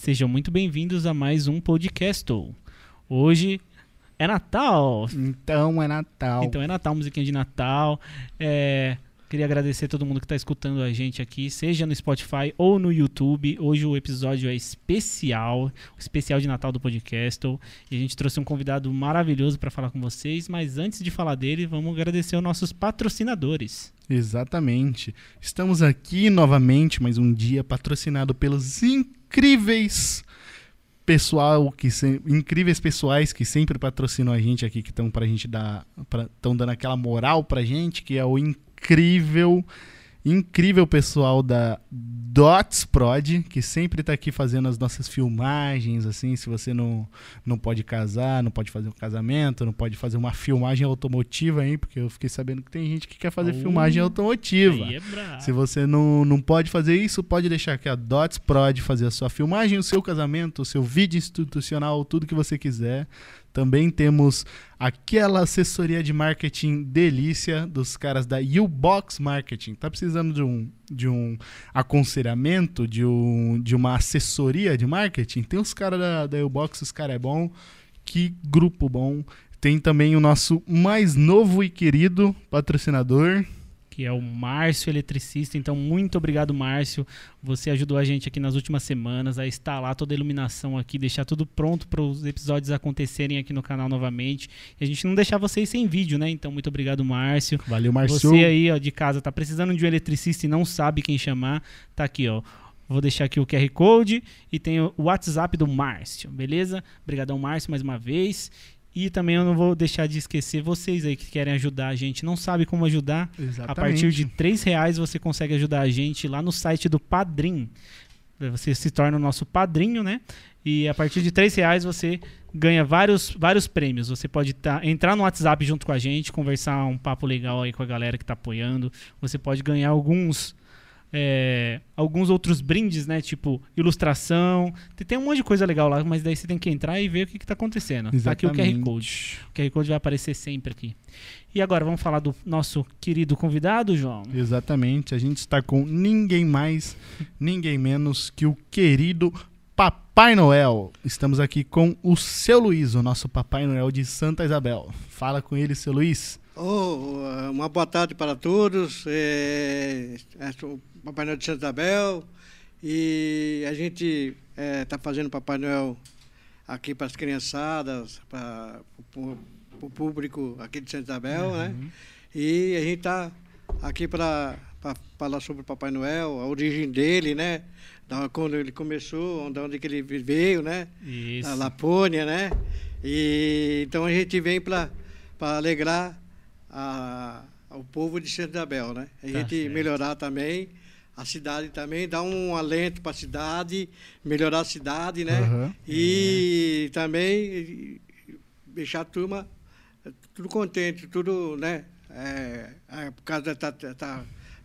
Sejam muito bem-vindos a mais um podcast. Hoje é Natal. Então é Natal. Então é Natal, musiquinha de Natal. É, queria agradecer a todo mundo que está escutando a gente aqui, seja no Spotify ou no YouTube. Hoje o episódio é especial, especial de Natal do podcast. E a gente trouxe um convidado maravilhoso para falar com vocês. Mas antes de falar dele, vamos agradecer aos nossos patrocinadores. Exatamente. Estamos aqui novamente, mais um dia patrocinado pelos incríveis pessoal que se, incríveis pessoais que sempre patrocinam a gente aqui que estão pra gente dar estão dando aquela moral pra gente, que é o incrível incrível pessoal da Dots Prod, que sempre está aqui fazendo as nossas filmagens, assim, se você não, não pode casar, não pode fazer um casamento, não pode fazer uma filmagem automotiva, hein, porque eu fiquei sabendo que tem gente que quer fazer filmagem automotiva. É se você não, não pode fazer isso, pode deixar que a Dots Prod fazer a sua filmagem, o seu casamento, o seu vídeo institucional, tudo que você quiser. Também temos aquela assessoria de marketing delícia dos caras da U-Box Marketing. Tá precisando de um, de um aconselhamento, de, um, de uma assessoria de marketing? Tem os caras da, da U-Box, os caras é bom. Que grupo bom. Tem também o nosso mais novo e querido patrocinador, que é o Márcio Eletricista. Então, muito obrigado, Márcio. Você ajudou a gente aqui nas últimas semanas a instalar toda a iluminação aqui, deixar tudo pronto para os episódios acontecerem aqui no canal novamente. E a gente não deixar vocês sem vídeo, né? Então, muito obrigado, Márcio. Valeu, Márcio. Você aí, ó, de casa, tá precisando de um eletricista e não sabe quem chamar, tá aqui, ó. Vou deixar aqui o QR Code e tem o WhatsApp do Márcio, beleza? Obrigadão, Márcio, mais uma vez. E também eu não vou deixar de esquecer vocês aí que querem ajudar a gente, não sabe como ajudar. Exatamente. A partir de três reais você consegue ajudar a gente lá no site do Padrim. Você se torna o nosso padrinho, né? E a partir de três reais você ganha vários, vários prêmios. Você pode tá, entrar no WhatsApp junto com a gente, conversar um papo legal aí com a galera que está apoiando. Você pode ganhar alguns é, alguns outros brindes, né? Tipo ilustração. Tem, tem, um monte de coisa legal lá, mas daí você tem que entrar e ver o que, está acontecendo. Exatamente. Tá aqui o QR Code. O QR Code vai aparecer sempre aqui. E agora vamos falar do nosso querido convidado, João? Exatamente. A gente está com ninguém mais, ninguém menos que o querido Papai Noel. Estamos aqui com o seu Luiz, o nosso Papai Noel de Santa Isabel. Fala com ele, seu Luiz. Oh, uma boa tarde para todos. É, é, Papai Noel de Santa Isabel. E a gente está é, tá fazendo Papai Noel aqui para as criançadas, para o público aqui de Santa Isabel, né? uhum. né? E a gente está aqui para falar sobre o Papai Noel, a origem dele, né? Da, quando ele começou, de onde que ele veio, né? Isso. Da Lapônia, né? E então a gente vem para alegrar a, ao povo de Santa Isabel, né? A tá gente certo. melhorar também a cidade também, dar um alento para a cidade, melhorar a cidade, né? Uhum. E uhum. também deixar a turma tudo contente, tudo, né? É, é, por causa da, da, da,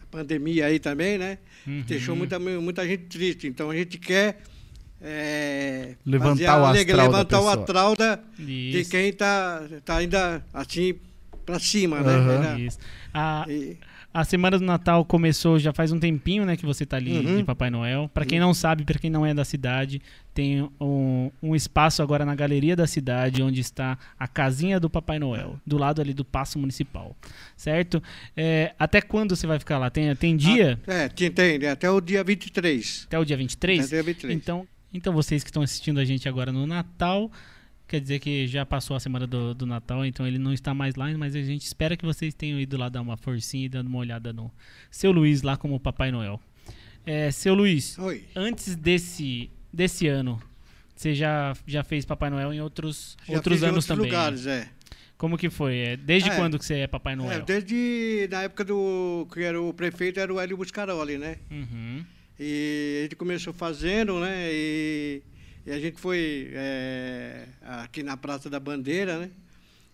pandemia aí também, né? Uhum. Deixou muita, muita gente triste. Então a gente quer é, levantar o astral levantar o astral da, de quem está tá ainda assim para cima, né? Isso. A, e... a semana do Natal começou já faz um tempinho, né, que você tá ali uhum. de Papai Noel. Para quem não sabe, para quem não é da cidade, tem um, um, espaço agora na galeria da cidade onde está a casinha do Papai Noel, do lado ali do Paço Municipal, certo? É, até quando você vai ficar lá? Tem, tem dia? Ah, é, tem, tem, até o dia 23. Até o dia 23? Até o dia 23. Então, então vocês que estão assistindo a gente agora no Natal, Quer dizer que já passou a semana do, do Natal, então ele não está mais lá, mas a gente espera que vocês tenham ido lá dar uma forcinha e dando uma olhada no seu Luiz lá como Papai Noel. É, seu Luiz, Oi. antes desse, desse ano, você já, já fez Papai Noel em outros, já outros anos outros também? lugares, é. Como que foi? É, desde é, quando que você é Papai Noel? É, desde na época do que era o prefeito era o Hélio Buscaroli, né? Uhum. E a gente começou fazendo, né? E e a gente foi é, aqui na Praça da Bandeira, né?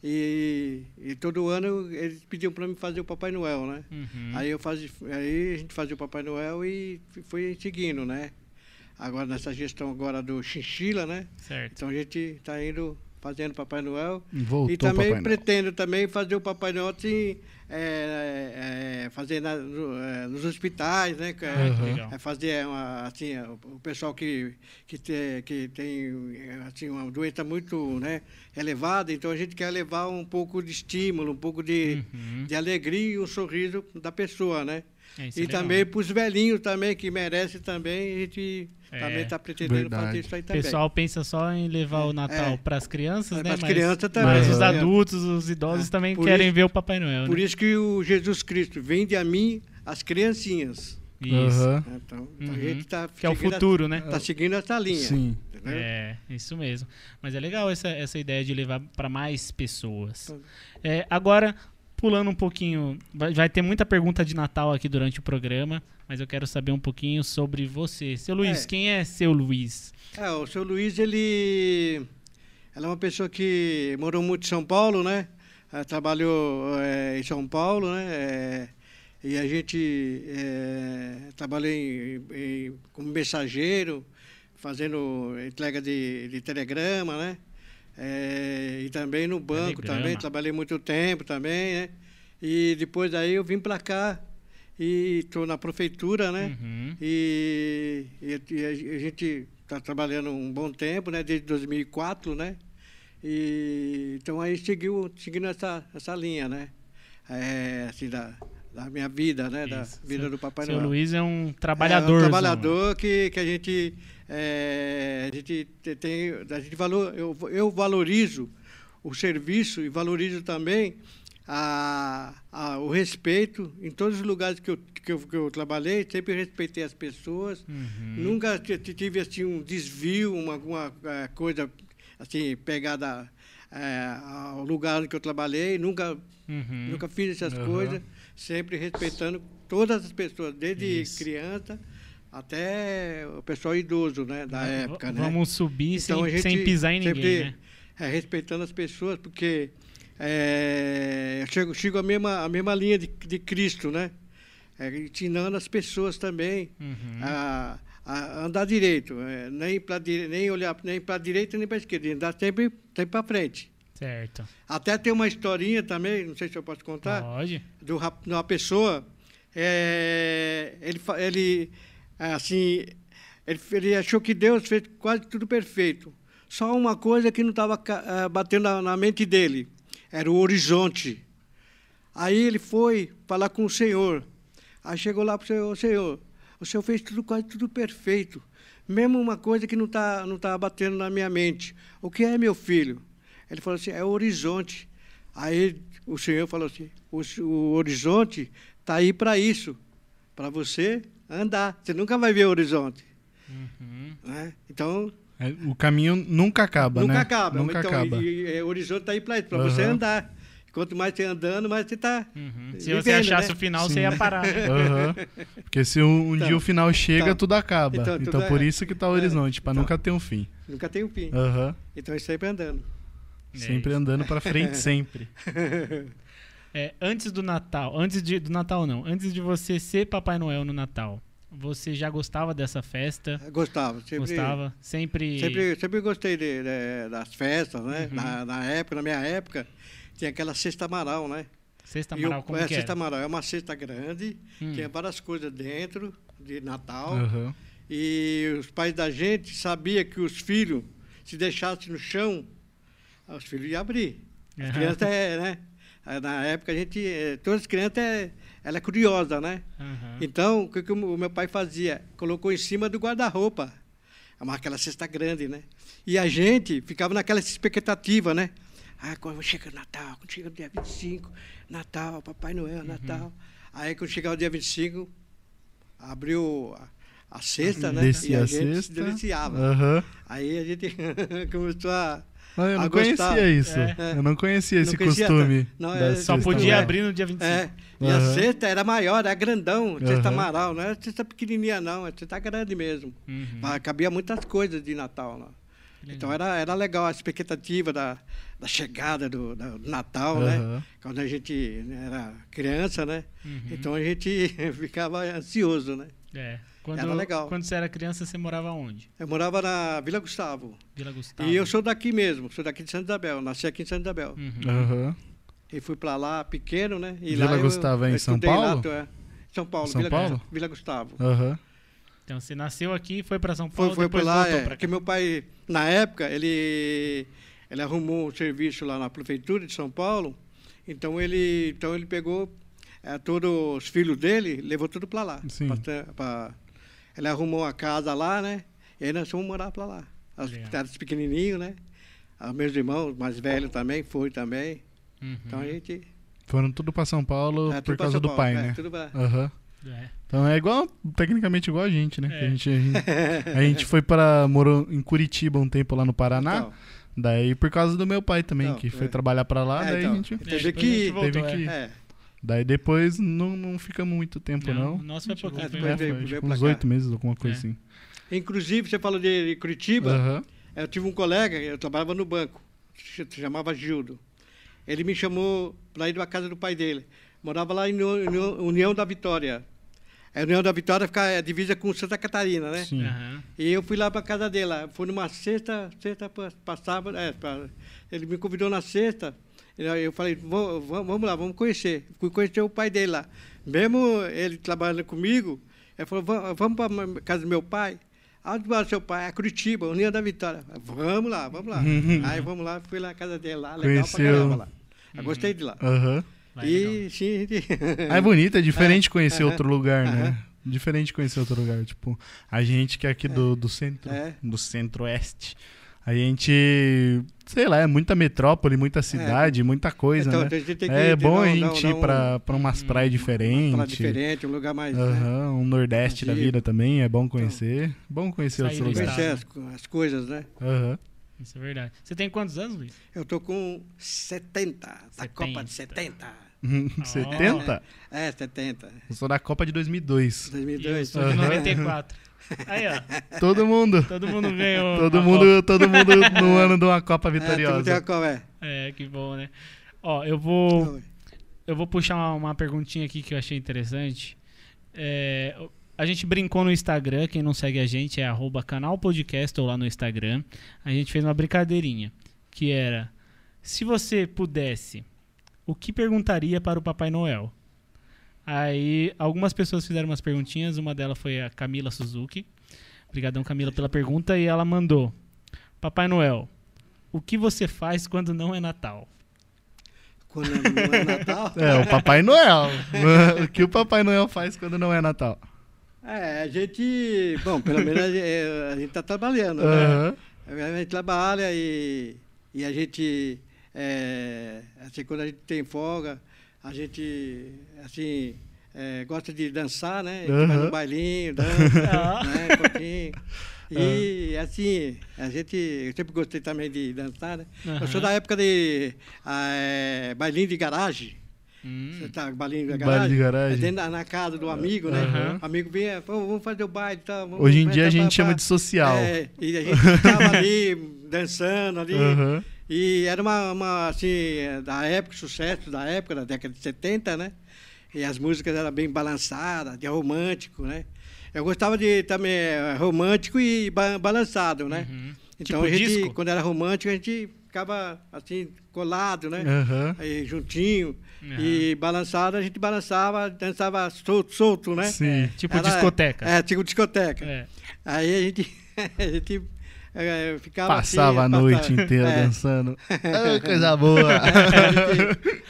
E, e todo ano eles pediam para mim fazer o Papai Noel, né? Uhum. Aí eu fazia, aí a gente fazia o Papai Noel e foi seguindo, né? Agora nessa gestão agora do Chinchila, né? Certo. Então a gente está indo fazendo Papai Noel. Voltou e também Papai Noel. pretendo também fazer o Papai Noel assim, é, é, fazer na- no- é, nos hospitais, né? é-. Legal. é fazer uma, assim, o pessoal que, que, tem, que tem assim, uma doença muito né, elevada, então a gente quer levar um pouco de estímulo, um pouco de, Uhum. de alegria e um sorriso da pessoa, né? É, e é também para os velhinhos também, que merecem também, a gente É. também está pretendendo Verdade. fazer isso aí O também. pessoal pensa só em levar o Natal É. para as crianças, É, né? pras mas, crianças também. Mas os É. adultos, os idosos É. também Por querem isso- ver o Papai Noel, Por né? isso que o Jesus Cristo vende a mim as criancinhas. Isso. Aham. Então, então Uhum. a gente está Que é o futuro, né? Tá seguindo essa linha. Sim. entendeu? É, isso mesmo. Mas é legal essa, essa ideia de levar para mais pessoas. Tá. É, agora, pulando um pouquinho, vai, vai ter muita pergunta de Natal aqui durante o programa, mas eu quero saber um pouquinho sobre você. Seu Luiz, É. quem é seu Luiz? É, o seu Luiz, ele, é uma pessoa que morou muito em São Paulo, né? Trabalhou eh, em São Paulo, né? Eh, e a gente eh, trabalhou como mensageiro, fazendo entrega de, de telegrama, né? Eh, e também no banco Telegrama. também, trabalhei muito tempo também, né? E depois aí eu vim para cá e estou na prefeitura, né? Uhum. E, e- e a gente está trabalhando um bom tempo, né? Desde 2004, né? E, então aí seguiu, seguindo essa, essa linha, né? É, assim, da, da minha vida, né? Da Isso. vida Seu- do Papai Seu Noel. Luiz é um É trabalhador. um trabalhador que, que a gente, é, a gente te- tem, a gente valor, eu, eu valorizo o serviço e valorizo também a, a- o respeito em todos os lugares que eu, que, eu, que eu trabalhei, sempre respeitei as pessoas, Uhum. nunca tive assim um desvio, uma, alguma eh, coisa assim pegada eh, ao lugar que eu trabalhei, nunca Uhum. Nunca fiz essas Aham. coisas, sempre respeitando todas as pessoas, desde Isso. criança até o pessoal idoso, né, da V- época, né? Vamos subir Então, sem, sem pisar em sempre, ninguém, né? é, respeitando as pessoas, porque é, eu chego, chego a mesma, a mesma linha de, de Cristo, né? É, ensinando as pessoas também Uhum. a, a andar direito, é, nem, pra, dire- nem olhar nem para a direita nem para a esquerda, andar sempre, sempre para frente. Certo. Até tem uma historinha também, não sei se eu posso contar Pode. de uma pessoa, é, ele, ele, assim, ele, ele achou que Deus fez quase tudo perfeito. Só uma coisa que não estava batendo na, na mente dele, era o horizonte. Aí ele foi falar com o Senhor. Aí chegou lá para o Senhor, Senhor, o Senhor fez tudo quase tudo perfeito. Mesmo uma coisa que não está não tá batendo na minha mente. O que é, meu filho? Ele falou assim, é o horizonte. Aí o Senhor falou assim, o, o horizonte está aí para isso, para você andar. Você nunca vai ver o horizonte. Uhum. Né? Então, É, o caminho nunca acaba, nunca né? acaba. Nunca então, acaba. E, e, é, o horizonte está aí para isso, para você Aham. andar. Quanto mais você andando, mais você está... Uhum. Se Vivendo, você achasse né? o final, Sim. você ia parar. Aham. Porque se um, um Então, dia o final chega, então, tudo acaba. então, Então, tudo é- por isso que tá o é, horizonte, pra então. nunca ter um fim. Nunca tem um fim. Então, é sempre andando. É Sempre isso. andando pra frente, sempre. É, antes do Natal, antes de, do Natal não, antes de você ser Papai Noel no Natal, você já gostava dessa festa? Gostava. Sempre, Gostava? Sempre. Sempre, sempre gostei de- de- das festas, né? Uhum. Na, na época, na minha época, tinha aquela cesta amaral, né? Sexta o- Amaral, como é, que cesta amaral é uma cesta grande, Hum. tinha várias coisas dentro de Natal. Aham. E os pais da gente sabiam que os filhos, se deixassem no chão, os filhos iam abrir. As Aham. crianças, é, né? Na época, a gente, eh, todas as crianças, é, ela é curiosa, né? Aham. Então, o que, que o meu pai fazia? Colocou em cima do guarda-roupa. Uma- Aquela cesta grande, né? E a gente ficava naquela expectativa, né? Ah, quando chega o Natal, quando chega o dia 25, Natal, Papai Noel, Natal. Aí, quando chegava o dia 25, abriu a, a cesta, né? Descia e a, a gente se cesta. deliciava. Aham. Aí a gente começou a... Ah, eu A não gostar. conhecia isso. É. Eu não conhecia Não esse conhecia, costume. não, é- Só podia abrir no dia 25. É, e a Aham. cesta era maior, era grandão, cesta Aham. amaral, não era cesta pequenininha não, é cesta grande mesmo. Uhum. Mas cabia muitas coisas de Natal lá. Então era, era legal a expectativa da, da chegada do, da- do Natal, né? Aham. Quando a gente né, era criança, né? Uhum. Então a gente ficava ansioso, né? É. Quando, Era legal. Quando você era criança, você morava onde? Eu morava na Vila Gustavo. Vila Gustavo. E eu sou daqui mesmo, sou daqui de Santa Isabel, nasci aqui em Santa Isabel. Uhum. Aham. E fui pra lá pequeno, né? E Vila lá eu- Gustavo é em São lá, Paulo? tô- é. São Paulo, São Vila, Paulo? Vila Gustavo. Aham. Então você nasceu aqui, foi pra São Foi, Paulo, foi depois lá, voltou é, porque meu pai, na época, ele, ele arrumou um serviço lá na prefeitura de São Paulo, então ele, então ele pegou é, todos os filhos dele, levou tudo para lá. Sim. Ele arrumou a casa lá, né? E aí nós fomos morar para lá. As Legal. crianças pequenininhos, né? Os meus irmãos, mais velhos também, foi também. Uhum. Então a gente... Foram tudo pra São Paulo é, por causa São do Paulo, pai, é, né? tudo pra- Aham. É. Então é igual, tecnicamente igual a gente, né? É. A, gente, a, gente, a gente foi para morou em Curitiba um tempo lá no Paraná. Então, Daí por causa do meu pai também, Não, que foi é. trabalhar pra lá, É, daí então. a gente. Teve que- teve é. que- é, Daí depois não, não fica muito tempo, não. Não, nossa, foi. É, foi depois É, foi, veio tipo, uns oito meses, alguma coisa É. assim. Inclusive, você falou de Curitiba. Aham. Eu tive um colega, eu trabalhava no banco, se chamava Gildo. Ele me chamou para ir para casa do pai dele. Morava lá em União, da Vitória. A União da Vitória fica é, divisa com Santa Catarina, né? Sim. Aham. E eu fui lá para casa dele. lá. Fui numa sexta, sexta pa- passava, é, pra- ele me convidou na sexta. Eu falei, "Vamo- vamos lá, vamos conhecer. Fui conhecer o pai dele lá. Mesmo ele trabalhando comigo, ele falou, "Va- vamos para casa do meu pai. Onde mora seu pai? É Curitiba, União da Vitória. Vamos lá, vamos lá. aí vamos lá, fui lá na casa dele lá, legal Conheceu. pra caramba lá. Eu gostei de lá. É legal. E sim, a gente- Ah, é bonito, é diferente conhecer aham, outro lugar, né? Diferente conhecer outro lugar. Tipo, a gente que é aqui do, do centro, É. do centro-oeste, a gente, sei lá, é muita metrópole, muita cidade, muita coisa, então, né? a gente tem que É bom a não- gente não- ir não- pra, pra umas praias uma diferentes. praia diferente, um lugar mais. né? Aham, um nordeste da vida também, é bom conhecer. Bom conhecer outros lugares. Conhecer as, as coisas, né? Aham. Isso é verdade. Você tem quantos anos, Luiz? Eu tô com 70, da 70. Copa de 70. 70? É, 70. Eu sou da Copa de 2002. E eu 2002. sou de Aham. 94. Aí, ó. Todo mundo. Todo mundo ganhou. Todo mundo, todo mundo no ano de uma Copa É, tem vitoriosa. Copa, é. Copa. É, que bom, né? Ó, eu vou, eu vou puxar uma, uma perguntinha aqui que eu achei interessante. É, a gente brincou no Instagram, quem não segue a gente é arroba canal podcast ou lá no Instagram. A gente fez uma brincadeirinha, que era, se você pudesse, o que perguntaria para o Papai Noel? Aí, algumas pessoas fizeram umas perguntinhas, uma delas foi a Camila Suzuki. Obrigadão, Camila, pela pergunta. E ela mandou, Papai Noel, o que você faz quando não é Natal? Quando não é Natal. É, o Papai Noel. o que o Papai Noel faz quando não é Natal? É, a gente. Bom, pelo menos a gente, a gente tá trabalhando, né? A gente trabalha e, e a gente. É, assim, quando a gente tem folga, a gente. Assim. é, gosta de dançar, né? A gente vai Aham. no bailinho, dança, Ah. né? Um pouquinho. E assim, a gente. Eu sempre gostei também de dançar, né? Eu sou da época de ah, é, bailinho de garagem. Hum. Você tá bailinho de Baile garagem? de garagem. É dentro da, na casa do amigo, né? Aham. O amigo vinha, "Pô, vamos fazer o baile e tal. vamos- Hoje em dia a pra- gente pra- chama de social. É, e a gente ficava ali dançando ali. Aham. E era uma, uma, assim, da época, sucesso da época, da década de 70, né? E as músicas eram bem balançadas, de romântico, né? Eu gostava de também eh, romântico e ba balançado, né? Uhum. Então Tipo a gente, disco? quando era romântico, a gente ficava assim, colado, né? Aham. Aí, juntinho. Aham. E balançado, a gente balançava, dançava solto, solto né? Sim. Tipo Era- discoteca. É, tipo discoteca. É. Aí a gente, a gente eh, ficava Passava a noite passava- inteira é, dançando. Ah, coisa boa.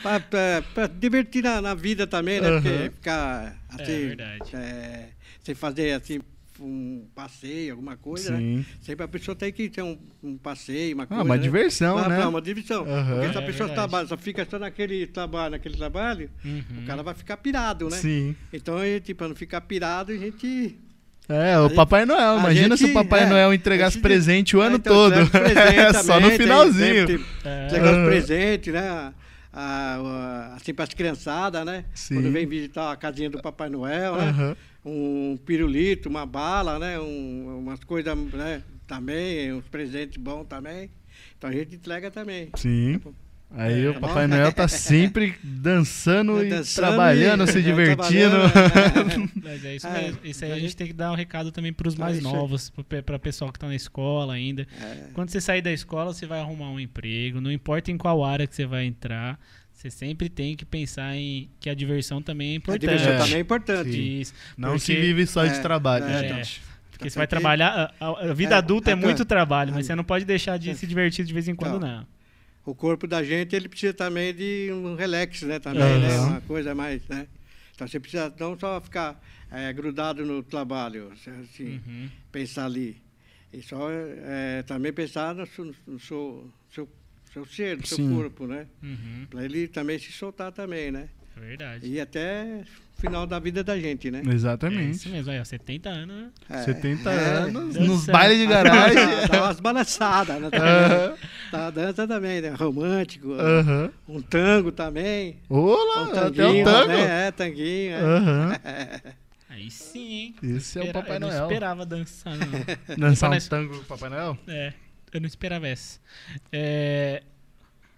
pra, pra- pra divertir na, na vida também, né? Aham. Porque ficar É assim, verdade. é, sem fazer assim um passeio, alguma coisa, né? Sim. Sempre a pessoa tem que ter um, um passeio, uma Ah, coisa. uma né? diversão, uma, né? Não, uma diversão. Aham. Porque se a É pessoa verdade. trabalha, só fica só naquele trabalho, naquele trabalho, Uhum. o cara vai ficar pirado, né? Sim. Então, gente, para não ficar pirado, a gente É, o gente- Papai Noel. Imagina se o gente- Papai é, Noel entregasse gente- presente o É, ano então, todo. presente Só no também, tem- finalzinho. tem- tem- É. Presentes, né? A- a- assim, para as criançadas, né? Sim. Quando vem visitar a casinha do Papai Noel, né? Aham. Um pirulito, uma bala, né? Um, umas coisas, né? Também, uns presentes bons também. Então a gente entrega também. Sim. Aí É, o tá Papai? Noel tá sempre dançando, e Dançando trabalhando, e- se é, divertindo. trabalhando, Mas é isso É, mesmo. Isso aí a então gente tem que dar um recado também pros Então, mais isso aí. novos, pe- pra pessoal que tá na escola ainda. É. Quando você sair da escola, você vai arrumar um emprego, não importa em qual área que você vai entrar, você sempre tem que pensar em que a diversão também é A importante. diversão É. também é importante. Isso, Não se porque- vive só de é, trabalho, é, gente. Porque você Tem vai trabalhar. A, a- a vida É, adulta é é, muito é. trabalho, mas É. você não pode deixar de É. se divertir de vez em quando, Então, não. O corpo da gente, ele precisa também de um relax, né? Também, Aham. né? Uma coisa mais, né? Então você precisa não só ficar eh, grudado no trabalho, assim, Uhum. pensar ali. E só eh, também pensar no, seu- no seu, seu, seu ser, no seu Sim. corpo, né? Uhum. Para ele também se soltar também, né? É verdade. E até o final da vida da gente, né? É Exatamente. isso mesmo, aí, ó, 70 anos. né? É, 70 é. anos, Dançando. nos bailes de garagem. Dá, umas balançadas, né? Aham, Tá, dança também, né? Romântico. aham. Um tango também. Olá, Um até o tanguinho, tango. né? É, tanguinho. é. Aham. Aí sim, hein? Esse é o Papai eu não Noel. esperava dançar, não. Dançar um tango com o Papai Noel? É, eu não esperava essa. É,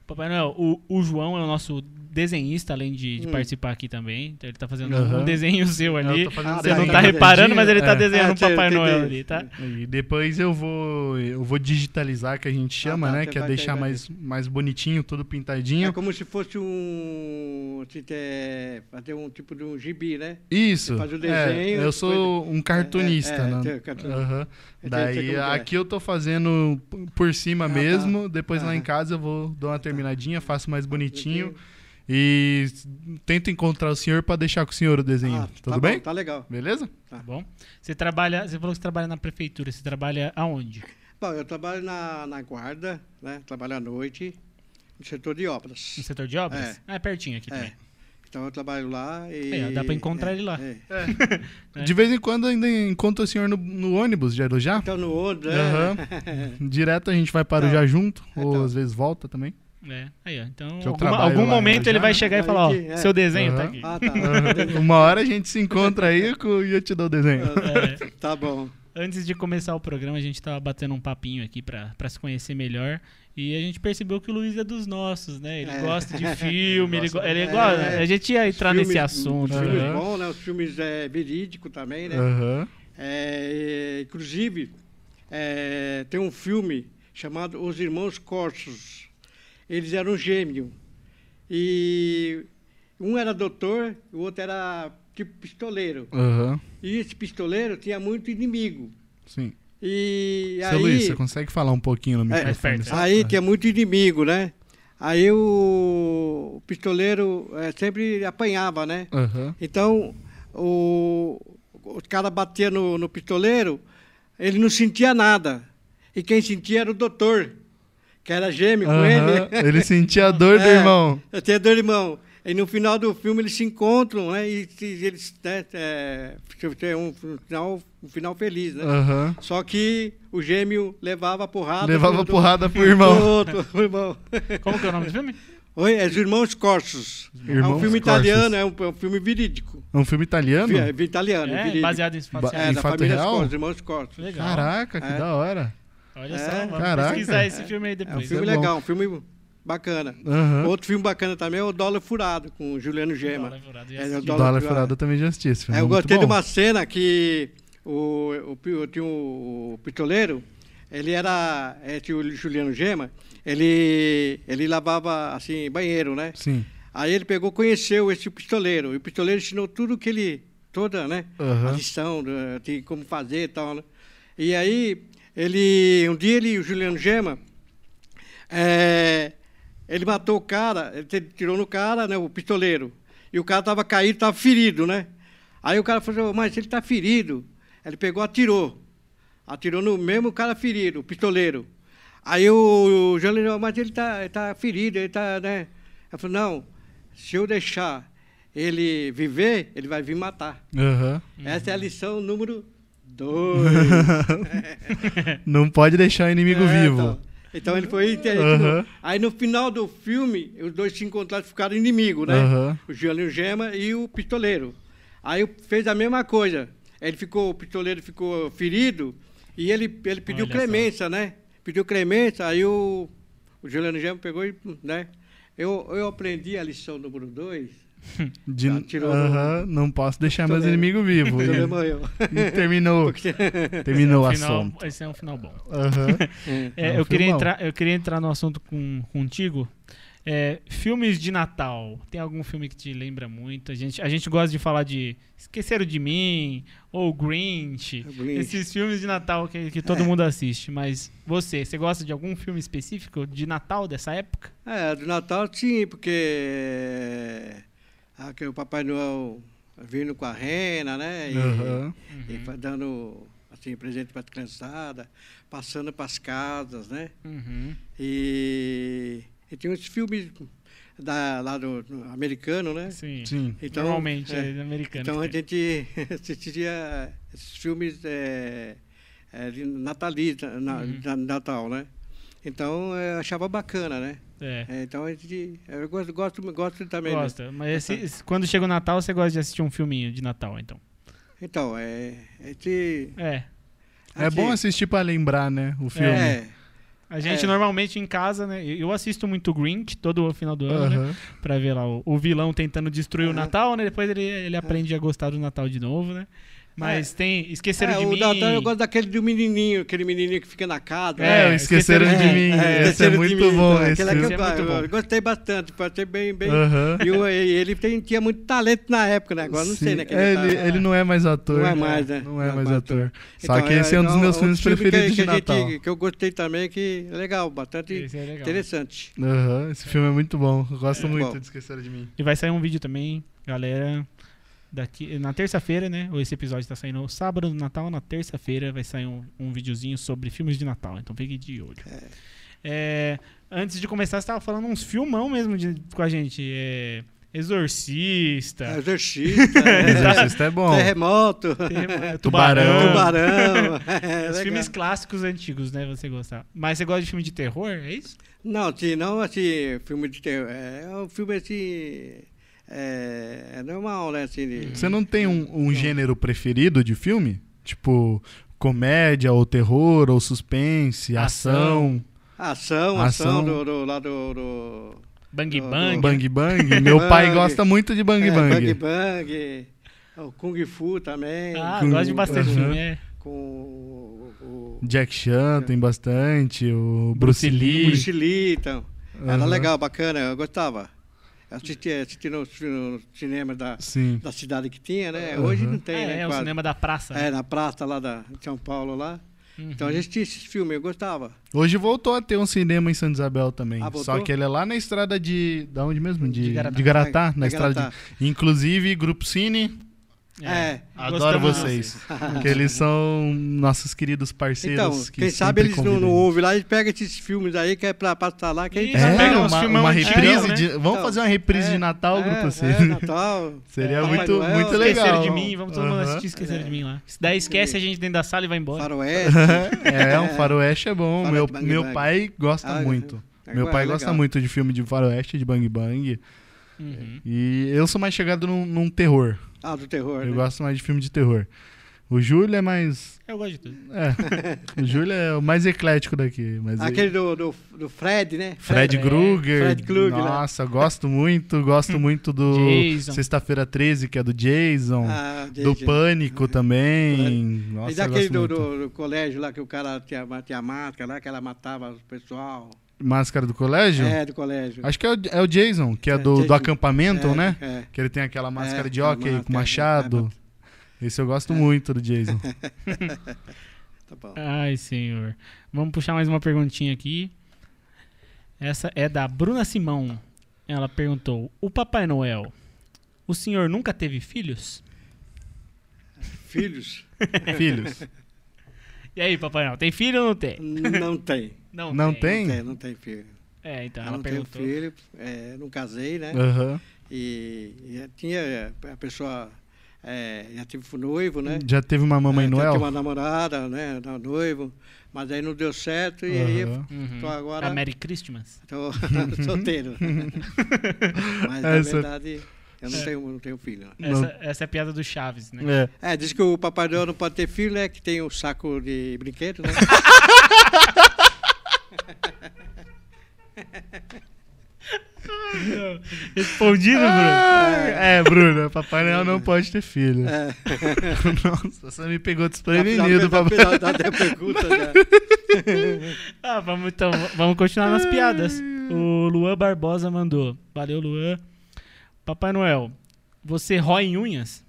Papai Noel, o, o João é o nosso desenhista, além de, de Hum. participar aqui também. Então ele tá fazendo Aham. um desenho seu ali. Ah, Você não tá reparando, mas ele tá É. desenhando Ah, um Papai entendi. Noel ali, tá? E depois eu vou eu vou digitalizar, que a gente chama, Ah, tá, né? Que é deixar mais, mais bonitinho, tudo pintadinho. É como se fosse um. se ter- Fazer um tipo de um gibi, né? Isso. Você faz o é, desenho, eu sou depois- um cartunista, É, é, é, né? tem cartun- Daí aqui eu tô fazendo por cima Ah, tá. mesmo, depois lá em casa eu vou dar uma terminadinha, faço mais bonitinho e tento encontrar o senhor pra deixar com o senhor o desenho. Ah, Tudo tá bem? Bom, tá legal. Beleza? Tá bom? Você trabalha, você falou que você trabalha na prefeitura, você trabalha aonde? Bom, eu trabalho na, na guarda, né? Trabalho à noite, no setor de obras. No setor de obras? É. Ah, é pertinho aqui É. também. Então eu trabalho lá e. Aí, ó, dá pra encontrar é, ele lá. é. É. De vez em quando ainda encontro o senhor no, no ônibus de Arujá. Então no outro, né? Aham. Direto a gente vai para Então, Arujá junto, ou então. às vezes volta também. É. Aí, ó. Então, alguma- algum lá em momento ele vai né? chegar e falar, ó, é. seu desenho tá Aham. aqui. Ah, tá. Aham. Uma hora a gente se encontra aí e eu te dou o desenho. É. tá bom. Antes de começar o programa, a gente tava batendo um papinho aqui pra, pra se conhecer melhor. E a gente percebeu que o Luiz é dos nossos, né? Ele É. gosta de filme, ele, Gosta go- ele muito. gosta. É. A gente ia entrar Os nesse filmes- assunto. Os filmes Aham. bons, né? Os filmes é, verídicos também, né? Aham. É, inclusive, é, tem um filme chamado Os Irmãos Corsos. Eles eram gêmeos. E um era doutor, o outro era tipo pistoleiro. Aham. E esse pistoleiro tinha muito inimigo. Sim. E Seu aí, Luiz, você consegue falar um pouquinho no É, microfone? só? aí tinha muito inimigo, né? Aí o, o pistoleiro é, sempre apanhava, né? Aham. Então, o, os caras batiam no, no pistoleiro, ele não sentia nada. E quem sentia era o doutor, que era gêmeo com Aham. ele. Ele sentia a dor do É. irmão. Eu tinha dois irmãos. E no final do filme eles se encontram, né? E, se- eles né, é, tem um final, um final feliz, né? Aham. Só que o gêmeo levava porrada. Levava do- do- porrada pro do irmão. outro, pro irmão. Como que é o nome do filme? Oi, é Os Irmãos Corsos. é um Irmãos filme Corsos. italiano, é um, é um filme verídico. É um filme italiano? Vi- É, italiano, É, verídico. baseado em fatos Ba- É, em da fato família real? Corsos, Os Irmãos Corsos. Legal. Caraca, que É. da hora. Olha É. só, vamos Caraca. pesquisar esse filme aí É um depois. filme é legal, um filme bacana. Aham. Outro filme bacana também é o Dólar Furado, com o Juliano Gema. Dólar Furado, É, o Dólar, Dólar Furado eu também já assisti esse filme. É, eu muito gostei de uma cena que o, o, pi- tinha o, o pistoleiro, ele era, é, tinha o Juliano Gema, ele, ele lavava, assim, banheiro, né? Sim. Aí ele pegou, conheceu esse pistoleiro, e o pistoleiro ensinou tudo que ele, toda, né? A Aham. lição, do- de como fazer e tal, né? E aí, ele, um dia ele, o Juliano Gema, é, ele matou o cara, ele tirou no cara, né, o pistoleiro, e o cara estava caído, estava ferido, né? Aí o cara falou, assim, mas ele está ferido. Ele pegou, atirou. Atirou no mesmo cara ferido, o pistoleiro. Aí o, o Gema, mas ele está tá ferido, ele está, né? Ele falou, não, se eu deixar ele viver, ele vai vir matar. Aham. Essa é a lição número dois. Não pode deixar o inimigo É, vivo. Então, então ele foi. Aí no final do filme, os dois se encontraram e ficaram inimigos, né? Aham. O Juliano Gema e o pistoleiro. Aí fez a mesma coisa. Ele ficou, o pistoleiro ficou ferido e ele, ele pediu Olha só. clemência, né? Pediu clemência, aí o, o Juliano Gema pegou e, né? eu, eu aprendi a lição número 2. De, tirou Aham, não posso deixar meus inimigos vivos. Ele E- terminou, Porque- terminou o Final- assunto. esse é um final bom. Aham. É. É, É um eu, queria entrar, eu queria entrar no assunto com, contigo. É, filmes de Natal. Tem algum filme que te lembra muito? A gente, a gente gosta de falar de Esqueceram de Mim ou Grinch. O Grinch. Esses filmes de Natal que, que todo É. mundo assiste. Mas você, você gosta de algum filme específico de Natal dessa época? É, do Natal sim, porque ah, que o Papai Noel vindo com a rena, né? E, Aham. e dando assim, presente para a criançada, passando para as casas, né? Uhum. E, e tem uns filmes da, lá do, do americano, né? Sim. Sim. Então, Normalmente, é. é, americano. Então a gente assistia esses filmes é, é, de natalita, na, Uhum. na- Natal, né? Então eu achava bacana, né? É. É, então a gente, eu gosto, gosto, gosto também. né? Gosta. Mas esse- esse- quando chega o Natal, você gosta de assistir um filminho de Natal, então. Então, é. A gente, É. É bom assistir pra lembrar, né? O filme. É, A gente É. normalmente em casa, né? Eu assisto muito Grinch todo final do ano, né? Aham. Pra ver lá o, o vilão tentando destruir o Aham. Natal, né? Depois ele, ele aprende a gostar do Natal de novo, né? Mas tem. Esqueceram é, de o mim. Natal eu gosto daquele do menininho, aquele menininho que fica na casa. É, É, esqueceram de mim. É, esse é Esqueceram de muito Mim, bom. então, Esse aquele é eu, Esse é muito eu bom. gostei bastante, pode ser bem. bem Aham. E o- ele tem, tinha muito talento na época, né? Agora não sei, né? que É, tá- ele, ele não é mais ator. Não é mais, né? Não é mais ator. Só Então, que esse é um dos meus filmes filme preferidos que, de Natal. que eu gostei também, que é legal, bastante Esse é legal. interessante. Aham, esse filme é muito bom. Eu gosto É. muito de Esqueceram de Mim. E vai sair um vídeo também, galera. Daqui, na terça-feira, né? Ou esse episódio tá saindo sábado do Natal, na terça-feira vai sair um, um videozinho sobre filmes de Natal. Então fique de olho. É, antes de começar, você tava falando uns filmão mesmo de- com a gente. É, Exorcista, É, Exorcista, é, Exorcista é bom. Terremoto, tem- Tubarão. Tubarão. é, Os filmes clássicos antigos, né? Você gostar. Mas você gosta de filme de terror? É isso? Não, assim, não assim, filme de terror. É um filme assim. É, é normal, né? Assim, de- Você não tem um, um gênero preferido de filme? Tipo, comédia, ou terror, ou suspense, ação, Ação, Ação. ação, do, do, lá do. do Bang Do- Bang. bang bang. Meu pai gosta muito de bang é, bang. Bang Bang. O Kung Fu também. Ah, Com- gosto de bastante filme. É. Com o. o Jack Chan tem bastante, o Bruce, Bruce Lee. Lee. Bruce Lee, então. Era Aham. legal, bacana, eu gostava. Assistia, assistia no, no cinema da, Sim. da cidade que tinha, né? Hoje Aham. não tem, Ah, né? é, o quase. cinema da praça. É, na praça lá da, de São Paulo lá. Uhum. Então a gente tinha esses filmes, eu gostava. Hoje voltou a ter um cinema em Santa Isabel também. Ah, voltou? Só que ele é lá na estrada de. Da onde mesmo? De, De de Garatá. Garatá. na É, estrada Garatá. de. Inclusive, Grupo Cine. É. Adoro Gostamos vocês. de que eles são nossos queridos parceiros. Então, que quem sabe eles não, não a gente. ouvem lá e pegam esses filmes aí que é pra passar lá. Que a gente Isso, É, pega uma, uma reprise né? de. Vamos Então, fazer uma reprise é, de Natal, é, Grupo é, Cine. Natal. Seria Papai muito, Noel, muito legal. de mim, vamos todo mundo Aham. assistir Esqueceram de mim lá. Se daí esquece a gente dentro da sala e vai embora. Faroeste. É, um faroeste é bom. Faroeste Meu, Bang meu Bang. pai gosta Ah, muito. é, Meu é pai gosta muito de filme de faroeste, de bang bang. Uhum. E eu sou mais chegado num, num terror. Ah, do terror. Eu né? gosto mais de filme de terror. O Júlio é mais. Eu gosto de tudo. É. o Júlio é o mais eclético daqui. Mas Aquele ele- do, do, do Fred, né? Fred É, Krueger. Fred Krueger, né? Nossa, gosto muito. Gosto muito do. Sexta-feira 13, que é do Jason. Ah, do. Pânico também. E Nossa, eu daquele gosto do, muito. do, do colégio lá que o cara tinha, tinha máscara lá, que ela matava o pessoal. Máscara do colégio? É, do colégio. Acho que é o, é o Jason, que é, É, do, Jason. do acampamento, É, né? É. Que ele tem aquela máscara É, de hockey com é, machado. Esse eu gosto É. muito do Jason. Tá bom. Ai, senhor. Vamos puxar mais uma perguntinha aqui. Essa é da Bruna Simão. Ela perguntou: O Papai Noel, o senhor nunca teve filhos? Filhos? Filhos. E aí, Papai Noel, tem filho ou não tem? Não tem. Não tem? Não tem, não tem filho. É, então Eu ela não tenho perguntou. filho, é, não casei, né? Aham. E, e tinha é, a pessoa é, já tive noivo, né? Já teve uma Mamãe É, já Noel? Tinha uma namorada, né? noivo, mas aí não deu certo e aí. Uhum. tô agora A Merry Christmas. tô solteiro. mas na Essa- verdade eu não É. tenho, não tenho filho. né? Não. Essa, essa é a piada do Chaves, né? É. É, diz que o Papai Noel não pode ter filho, né? Que tem um saco de brinquedo, né? respondido, Bruno? Ah, é, Bruno, Papai Noel não pode ter filho. É. Nossa, você me pegou desprevenido, papai. deu pergunta, já. Ah, vamos então, vamos continuar nas piadas. O Luan Barbosa mandou. Valeu, Luan. Papai Noel, você rói em unhas?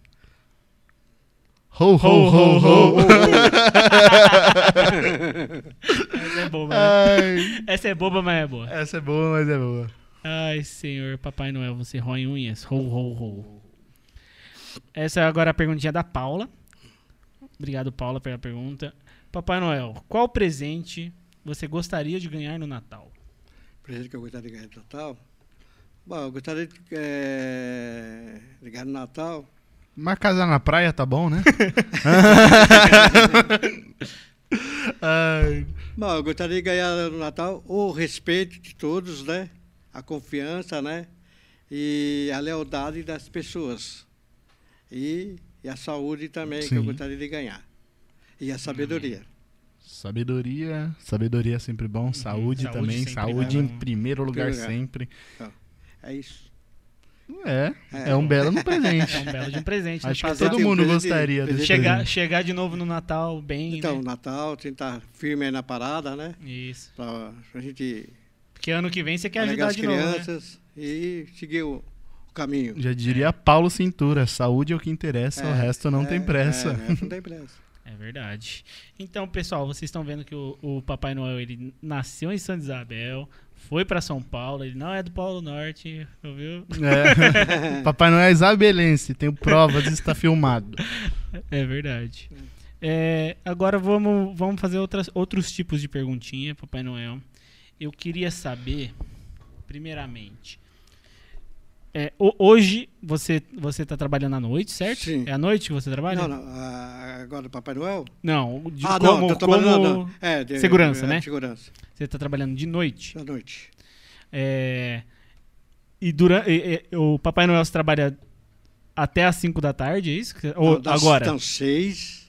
Ho, ho, ho, ho. Essa é boba, né? Ai, Essa é boba, mas é boa. essa é boa, mas é boa. Ai, senhor Papai Noel, você rói em unhas? Ho, ho, ho. Essa é agora a perguntinha da Paula. Obrigado, Paula, pela pergunta. Papai Noel, qual presente você gostaria de ganhar no Natal? presente que eu gostaria de ganhar no Natal? Bom, eu gostaria de, é, ganhar no Natal. Uma casa na praia tá bom, né? Ai, Bom, eu gostaria de ganhar no Natal o respeito de todos, né? A confiança, né? E a lealdade das pessoas. E, e a saúde também, que eu Sim. gostaria de ganhar. E a sabedoria. sabedoria, sabedoria é sempre bom, saúde, Saúde também, saúde é em primeiro lugar lugar. sempre. É isso. É, É. é um belo presente. É um belo de um presente. né? Acho que todo mundo presente- gostaria desse chegar, presente. chegar de novo no Natal bem, Então, né? Natal, tentar firme aí na parada, né? Isso. Pra, pra gente Porque ano que vem você quer ajudar as de novo, né? crianças e seguir o, o caminho. Já diria Paulo Cintura, saúde é o que interessa, o É, resto não é, tem pressa. É, o resto não tem pressa. É verdade. Então, pessoal, vocês estão vendo que o, o Papai Noel ele nasceu em Santa Isabel, foi pra São Paulo, ele não é do Polo Norte, ouviu? É. Papai Noel é isabelense, tenho provas, está filmado. É verdade. É, agora vamos, vamos fazer outras, outros tipos de perguntinha, Papai Noel. Eu queria saber, primeiramente, é, ho- hoje você você está trabalhando à noite, certo? Sim. É à noite que você trabalha? Não, não. ah, agora, Papai Noel? Não, de ah, como, não, tô trabalhando. como não. É, de- segurança, é, né? Segurança, você está trabalhando de noite. à noite. É, e durante o Papai Noel trabalha até às 5 da tarde, é isso? Ou Não, das- agora? Das seis.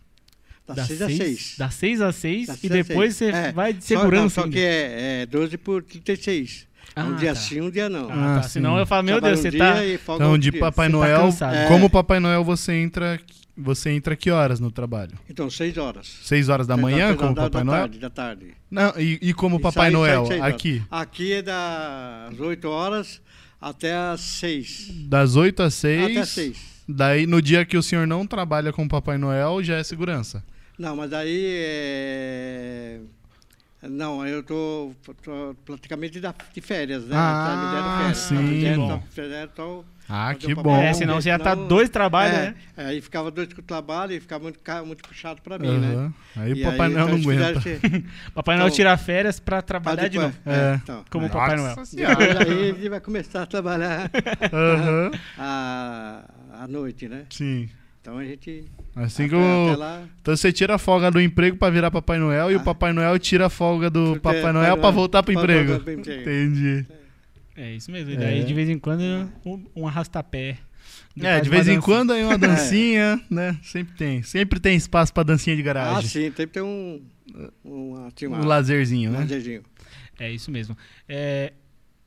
Das, seis às seis. Das 6 às 6 Das e depois você É, vai de Só, não, segurança só que é, é 12 por 36. Ah, um dia tá. sim, um dia não. Ah, Ah, tá. Senão sim. eu falo, meu Deus, um você tá... dia e folga Então, de dia. Papai Você tá Noel, cansado. É. como Papai Noel você entra, você entra que horas no trabalho? Então, seis horas. Seis horas da Seis manhã, horas como da, Papai da Noel? Tarde, da tarde. Não, e, e como E Papai sai- Noel, sai aqui, Aqui é das 8 horas até as 6. das 8 às 6. Até as 6. Daí, no dia que o senhor não trabalha com Papai Noel, já é segurança. Não, mas aí é... Não, eu tô, tô praticamente de férias, né? Ah, Tá, férias. sim. Tá, tá, fizeram, então, Ah, que o bom. É, senão você já tá Senão- dois trabalhos, é, né? é, aí ficava dois com o trabalho e ficava muito, muito puxado pra mim, né? Aham. Aí o Papai Noel então, não aguenta. esse- Papai Noel Então, tira férias pra trabalhar de novo. depois- É. então, Como é. Papai Noel. Nossa Depois Senhora. aí ele vai começar a trabalhar à, à noite, né? Sim. Então a gente. Assim como. lá, Então você tira a folga do emprego pra virar Papai Noel e o Ah. Papai Noel tira a folga do Porque Papai Noel pra Noel- voltar pro pra emprego. voltar emprego. Entendi. É isso mesmo. E daí, É. de vez em quando, um, um arrastapé. É, de vez em dança. quando aí uma dancinha, né? Sempre tem. Sempre tem espaço pra dancinha de ah, garagem. sim, tem que ter um. Uma, tinha uma, um lazerzinho, um né? lazerzinho. É isso mesmo. É,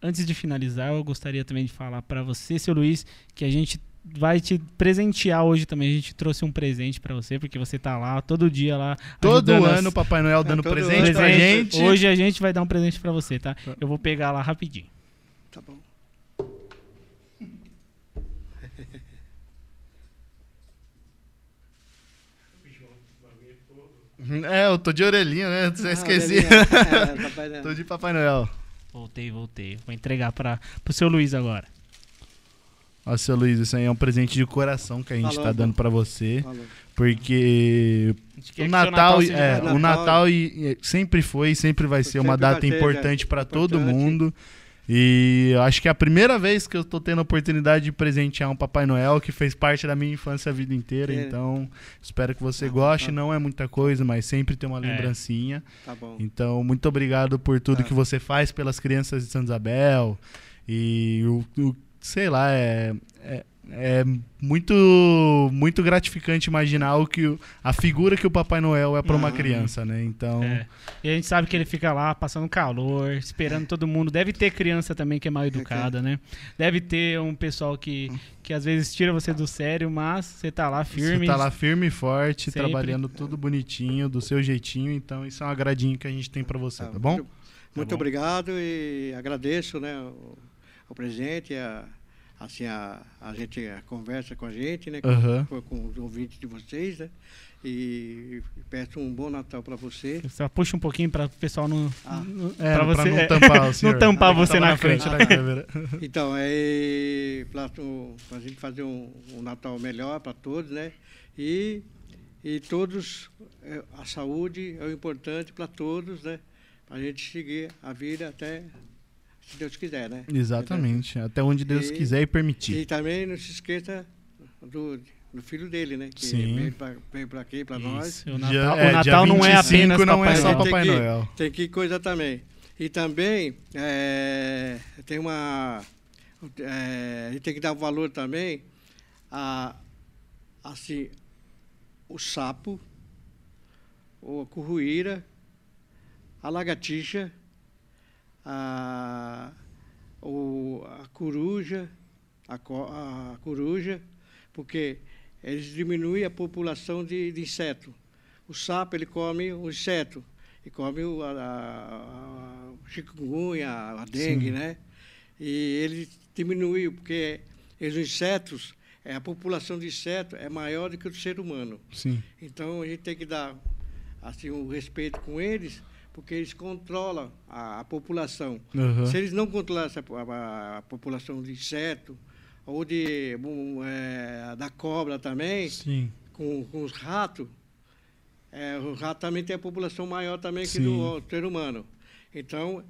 antes de finalizar, eu gostaria também de falar pra você, seu Luiz, que a gente vai te presentear hoje também. A gente trouxe um presente pra você, porque você tá lá todo dia lá. Todo ano o Papai Noel dando todo presente ano. pra presente. gente. Hoje a gente vai dar um presente pra você, tá? Tá. Eu vou pegar lá rapidinho. Tá bom. É, eu tô de orelhinha, né? Você Ah, esqueci. É, Noel. tô de Papai Noel. Voltei, voltei. Vou entregar para pro seu Luiz agora. Ó, seu Luiz, isso aí é um presente de coração que a gente Falou, tá dando pô. pra você. Falou. Porque o Natal, seja é, o Natal- Natal e- e sempre foi e sempre vai ser uma Sempre vai data ser, importante é, pra todo importante. mundo. E eu acho que é a primeira vez que eu tô tendo a oportunidade de presentear um Papai Noel que fez parte da minha infância a vida inteira. É. Então, espero que você goste. tá. Não é muita coisa, mas sempre tem uma É. lembrancinha. Tá bom. Então, muito obrigado por tudo Ah. que você faz pelas crianças de Santa Isabel. E o, o- sei lá, é, é- é muito muito gratificante imaginar o que o- a figura que o Papai Noel é para uma Ah. criança, né? Então, É. E a gente sabe que ele fica lá passando calor, esperando todo mundo. Deve ter criança também que é mal educada, né? Deve ter um pessoal que, que às vezes tira você do sério, mas você tá lá firme. você tá lá firme e forte, Sempre. trabalhando tudo bonitinho, do seu jeitinho. Então, isso é um agradinho que a gente tem para você, tá bom? Muito, muito bom. obrigado e agradeço né, o, o presente, a, assim, a, a gente a conversa com a gente, né, com, Aham. com- com os ouvintes de vocês, né? E peço um bom Natal para você. Só puxa um pouquinho para o pessoal não. Ah. não- É, pra você não tampar o senhor. tampar Ah, você tava na frente da câmera. Então, é para a gente fazer um, um Natal melhor para todos, né? E, e todos, é, a saúde é o importante para todos, né? Para a gente seguir a vida até, se Deus quiser, né? Exatamente. Até onde Deus E- quiser e permitir. E também não se esqueça do, do filho dele, né? Que Sim. veio para aqui, para nós. O Dia- Natal, é, o Natal dia não é 25 apenas não Papai é só Noel. Papai Tem que- Noel. Tem que coisa também. E também é, tem uma. é, a gente tem que dar valor também a assim, o sapo, o- a curruíra, a lagartixa, a, o, a coruja, a, a coruja, porque eles diminuem a população de, de inseto. O sapo ele come o inseto e come o, a, a, a chikungunya, a dengue, Sim. né? E ele diminuiu, porque os insetos, é, a população de inseto é maior do que o do ser humano. Sim. Então a gente tem que dar assim um respeito com eles, porque eles controlam a, a população. Aham. Se eles não controlassem a, a- a população de inseto ou de bom, é, da cobra também, Sim. com, com os ratos, é, o rato também tem a população maior também que do ser humano. Então,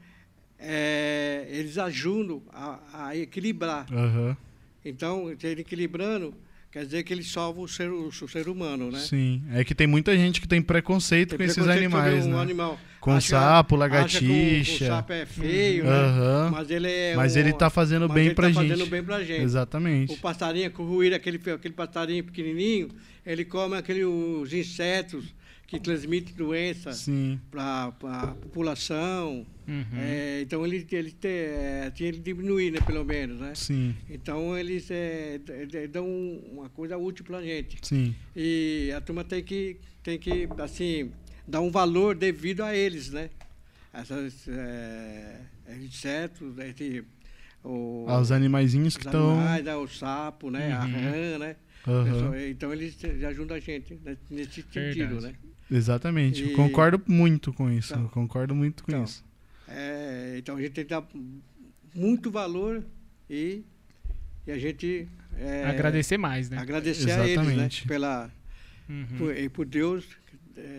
é, eles ajudam a, a equilibrar. Aham. Então, ele equilibrando, quer dizer que ele salva o ser, o ser humano, né? Sim. É que tem muita gente que tem preconceito Tem com esses preconceito sobre animais, um né? animal. Com Acha- sapo, que lagartixa. O, sapo é feio, né? Aham. Mas ele é Mas um- ele tá fazendo bem pra tá gente. fazendo bem pra gente. Exatamente. O passarinho, com ruído, aquele, aquele passarinho pequenininho, ele come aquele, os insetos que transmitem doença Sim. para a população. Uhum. É, então, ele, ele, te, é, tinha ele diminuir, né, pelo menos, né? Sim. Então, eles é, d- d- dão uma coisa útil para a gente. Sim. E a turma tem que, tem que assim, dar um valor devido a eles, né? Essas é, insetos, esse, o, Aos animaizinhos que os estão. animais, né, o sapo, né? A Uhum. rã, né? Pessoal, Então eles ajudam a gente né, nesse sentido, Verdade. né? Exatamente. E- Concordo muito com isso. Então. Concordo muito com Então. isso. É, então a gente tem que dar muito valor e, e a gente é, Agradecer mais, né? agradecer a eles, né? Exatamente. Pela, Uhum. por, e por Deus é,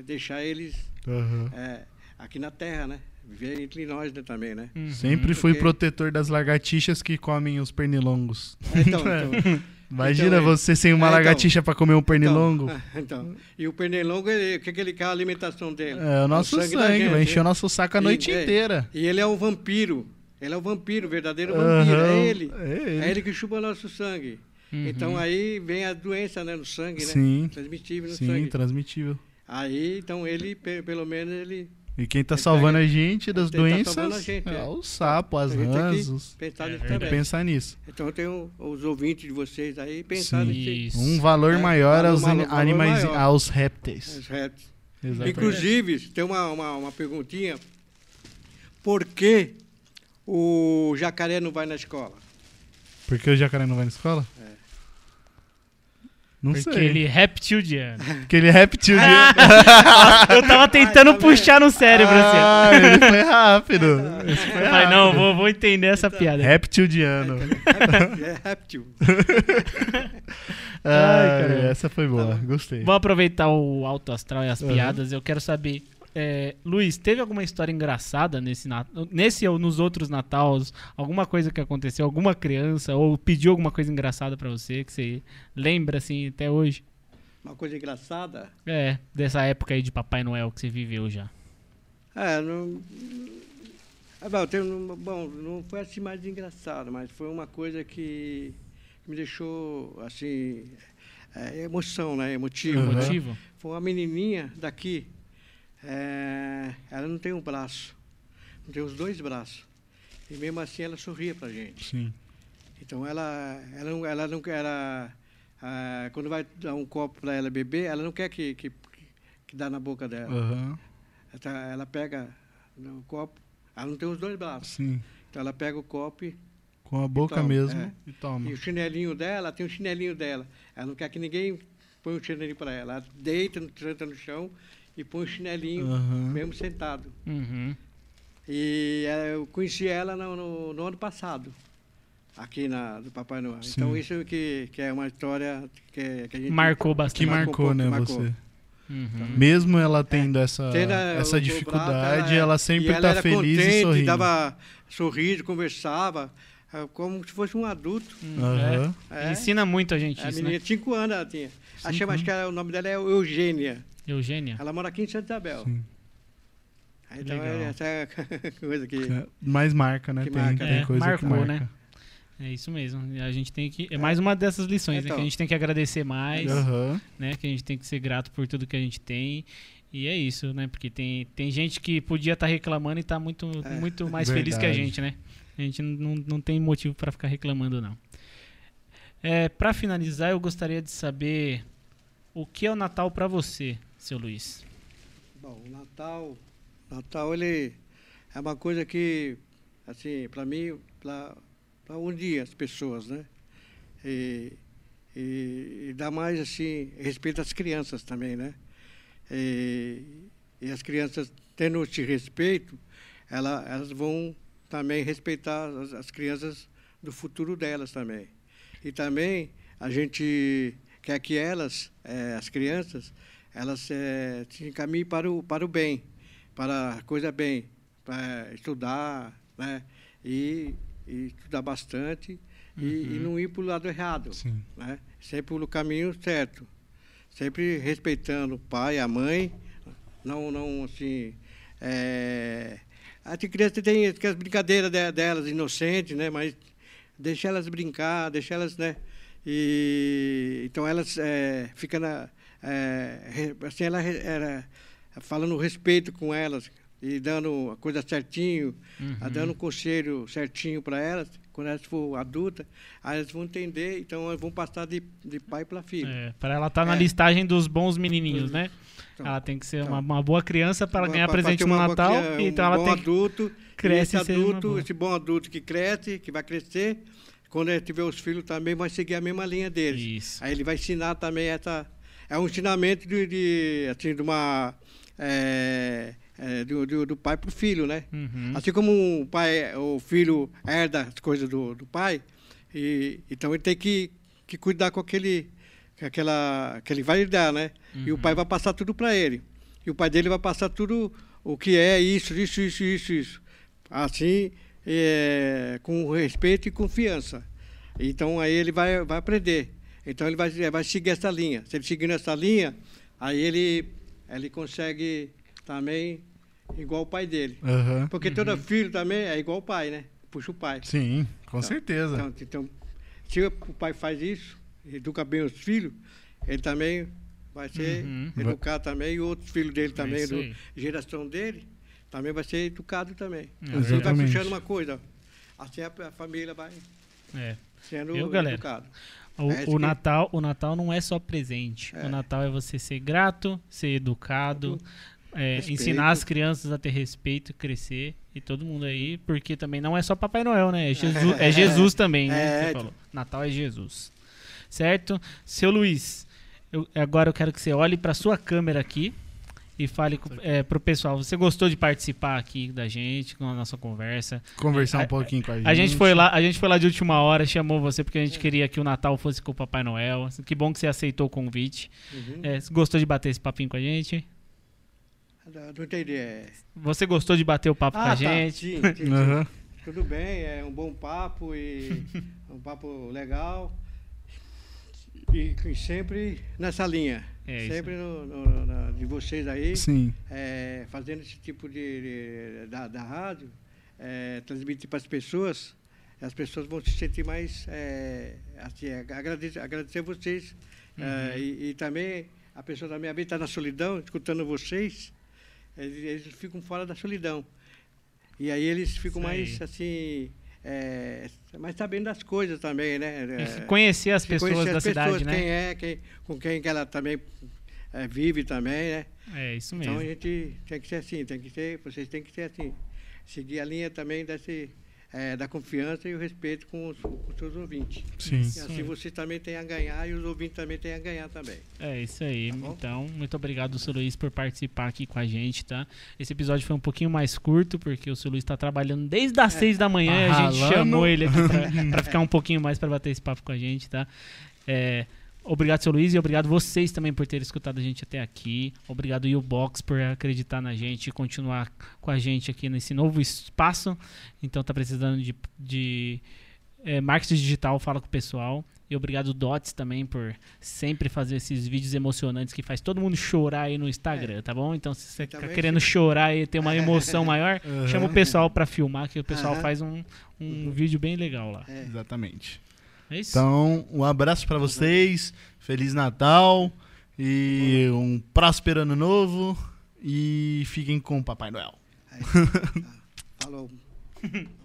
deixar eles Aham. é, aqui na Terra, né? Viver entre nós né, também, né? Uhum. Sempre fui Porque- protetor das lagartixas que comem os pernilongos. Então, então, Imagina Então, você sem uma é, então. lagartixa pra comer um pernilongo. então, e o pernilongo, ele, o que, que ele quer a alimentação dele? É o nosso da sangue, gente, vai encher né? o nosso saco a E- noite é, inteira. E ele é um vampiro. Ele é o vampiro, o verdadeiro vampiro. Aham, É ele. É ele. É ele que chupa nosso sangue. Uhum. Então aí vem a doença né, no sangue, né? Sim. Transmitível no Sim, sangue. transmitível. Aí, então ele, pe- pelo menos, ele E quem tá Ele salvando pega- a gente das tá doenças a gente, é é. o sapo, as A gente tem que rãs. É nisso Tem que também. pensar nisso. Então eu tenho os ouvintes de vocês aí pensar Sim. nesse Isso. Um valor É, maior aos valor animais, maior. aos répteis. os répteis. Exatamente. Inclusive, tem uma, uma, uma perguntinha. Por que o jacaré não vai na escola? Por que o jacaré não vai na escola? É. Não Porque sei. ele é reptiliano. Porque ele é reptil. Eu tava tentando Ai, tá puxar no cérebro, assim. ah, ele foi rápido. Esse foi Eu falei, não, rápido. vou, vou entender essa piada. Reptiliano. É réptil. Ah, caramba. essa foi boa. Gostei. Vamos aproveitar o alto astral e as Uhum. piadas. Eu quero saber, é, Luiz, teve alguma história engraçada nesse, nesse ou nos outros Natais? Alguma coisa que aconteceu? Alguma criança? Ou pediu alguma coisa engraçada pra você que você lembra assim até hoje? Uma coisa engraçada. É, dessa época aí de Papai Noel que você viveu já. É, não. É, bom, bom, não foi assim mais engraçado, mas foi uma coisa que me deixou, assim, é, emoção, né? Emotivo. Uhum. né? Foi uma menininha daqui, é, ela não tem um braço, não tem os dois braços. E mesmo assim ela sorria pra gente. Sim. Então ela, ela não, ela não ela, ah, quando vai dar um copo para ela beber, ela não quer que, que, que dá na boca dela. Aham. Ela, ela pega o copo, ela não tem os dois braços. Sim. Então ela pega o copo e, Com a boca toma, mesmo é. e toma. e o chinelinho dela, tem o chinelinho dela. Ela não quer que ninguém põe o chinelinho para ela. Ela deita, senta no chão e põe o chinelinho, Aham. mesmo sentado. Uhum. E eh, eu conheci ela no, no- no ano passado, aqui na, do Papai Noel. Sim. Então isso que, que é uma história que, que a gente... Marcou Que bastante. marcou marcou, um né, marcou. você? Uhum. Mesmo ela tendo essa, Tendo, essa o- o dificuldade, ela, é- sempre ela tá era feliz contente, e sorrindo. dava sorriso, conversava, como se fosse um adulto. Aham. É. Ensina muito a gente A isso, menina né? de 5 anos ela tinha. Cinco Achei, acho que era- o nome dela é Eugênia. Eugênia. Ela mora aqui em Santa Isabel. Sim. Aí, Então, Legal. é essa é a coisa que... É, Mais marca, né? Que tem, marca, tem né? coisa Marcou, que marca. né? É isso mesmo. A gente tem que. É mais uma dessas lições, né? Então. Que a gente tem que agradecer mais, Aham. né? Que a gente tem que ser grato por tudo que a gente tem. E é isso, né? Porque tem, tem gente que podia estar reclamando e tá muito, É. muito mais feliz que a Verdade. gente, né? A gente não, não tem motivo para ficar reclamando, não. É, para finalizar, eu gostaria de saber o que é o Natal para você, seu Luiz. Bom, o Natal, Natal ele é uma coisa que, assim, para mim, para unir as pessoas, né? E, e, e dá mais, assim, respeito às crianças também, né? E, e as crianças, tendo esse respeito, ela, elas vão também respeitar as, as crianças do futuro delas também. E também a gente quer que elas, eh, as crianças, elas se encaminhem para o, para o bem, para a coisa bem, para estudar, né? E, e estudar bastante e, e Uhum. não ir para o lado errado, Sim. né? Sempre no caminho certo, sempre respeitando o pai, a mãe, não, não assim. É... A criança tem as brincadeiras de- delas inocentes, né? Mas deixa elas brincar, deixa elas, né? E então elas é, ficam na, é, assim ela era falando respeito com elas e dando a coisa certinho, Uhum. dando um conselho certinho para elas. Quando elas for adultas, aí elas vão entender, então elas vão passar de, de pai para filho. É, para ela estar na É. listagem dos bons menininhos, né? Então, ela tem que ser então. uma, uma boa criança para ganhar pra- presente no boa Natal. cria- então um ela bom tem adulto, cresce esse adulto, boa. esse bom adulto que cresce, que vai crescer, quando ele tiver os filhos também vai seguir a mesma linha deles. Isso. Aí ele vai ensinar também essa é um ensinamento de, de assim de uma é, é, do, do, do pai para o filho, né? Uhum. Assim como o pai, o filho herda as coisas do, do pai, e, então ele tem que, que cuidar com aquele, com aquela, que ele vai dar, né? E o Uhum. pai vai passar tudo para ele. E o pai dele vai passar tudo o que é isso, isso, isso, isso, isso. Assim, é, com respeito e confiança. Então aí ele vai, vai aprender. Então ele vai, vai seguir essa linha. Se ele seguir essa linha, aí ele, ele consegue também igual o pai dele. Aham. Porque todo filho também é igual o pai, né? Puxa o pai. Sim, com Então, certeza. Então, então, se o pai faz isso, educa bem os filhos, ele também vai ser Uhum. educado também, e outros filhos dele É também, isso do, geração dele, também vai ser educado também. É Então, ele vai puxando uma coisa. Assim a, a família vai É. sendo Viu, galera? O, É o Natal, o Natal não é só presente. É. O Natal é você ser grato, ser educado, é, ensinar as crianças a ter respeito, crescer e todo mundo aí, porque também não é só Papai Noel, né? É Jesus, é Jesus também, né? É. Natal é Jesus. Certo? Seu Luiz, eu- agora eu quero que você olhe para sua câmera aqui e fale com- é, pro pessoal. Você gostou de participar aqui da gente, com a nossa conversa? Conversar A- um pouquinho com a gente. A gente foi lá, a gente foi lá de última hora, chamou você porque a gente queria que o Natal fosse com o Papai Noel. Que bom que você aceitou o convite. Uhum. É, gostou de bater esse papinho com a gente? Não entendi. É... Você gostou de bater o papo com a tá, gente? sim, sim, sim. Aham. Tudo bem, é um bom papo e um papo legal. E, e sempre nessa linha. É sempre no, no- na- de vocês aí, Sim. é, fazendo esse tipo de, de- da, da rádio, é, transmitir para as pessoas as pessoas vão se sentir mais é, assim, agradecer, agradecer vocês uhum. é, e, e, também a pessoa também está na solidão, escutando vocês, eles, eles, ficam fora da solidão. E aí eles ficam mais assim. É, mais sabendo das coisas também, né? É, conhecer as pessoas conhecer da as cidade, pessoas, né? Quem é, quem, com quem ela também é, vive também, né? É isso mesmo. Então a gente tem que ser assim, tem que ser, vocês têm que ser assim. Seguir a linha também desse, é, da confiança e o respeito com os, com os seus ouvintes. Sim. E assim você também tem a ganhar e os ouvintes também têm a ganhar também. É isso aí. Tá então, muito obrigado, seu Luiz, por participar aqui com a gente, tá? Esse episódio foi um pouquinho mais curto, porque o seu Luiz está trabalhando desde as é. seis da manhã. Tá a gente chamou ele aqui para ficar um pouquinho mais para bater esse papo com a gente, tá? É, Obrigado, seu Luiz, e obrigado vocês também por terem escutado a gente até aqui. Obrigado, Box por acreditar na gente e continuar com a gente aqui nesse novo espaço. Então, tá precisando de, de é, marketing digital, fala com o pessoal. E obrigado, Dots, também, por sempre fazer esses vídeos emocionantes que faz todo mundo chorar aí no Instagram, é. tá bom? Então, se você tá querendo chorar e ter uma emoção maior, uhum. chama o pessoal para filmar, que o pessoal uhum. faz um, um uhum. vídeo bem legal lá. É. Exatamente. É isso. Então, um abraço para vocês. Feliz Natal e um próspero ano novo e fiquem com o Papai Noel. Falou.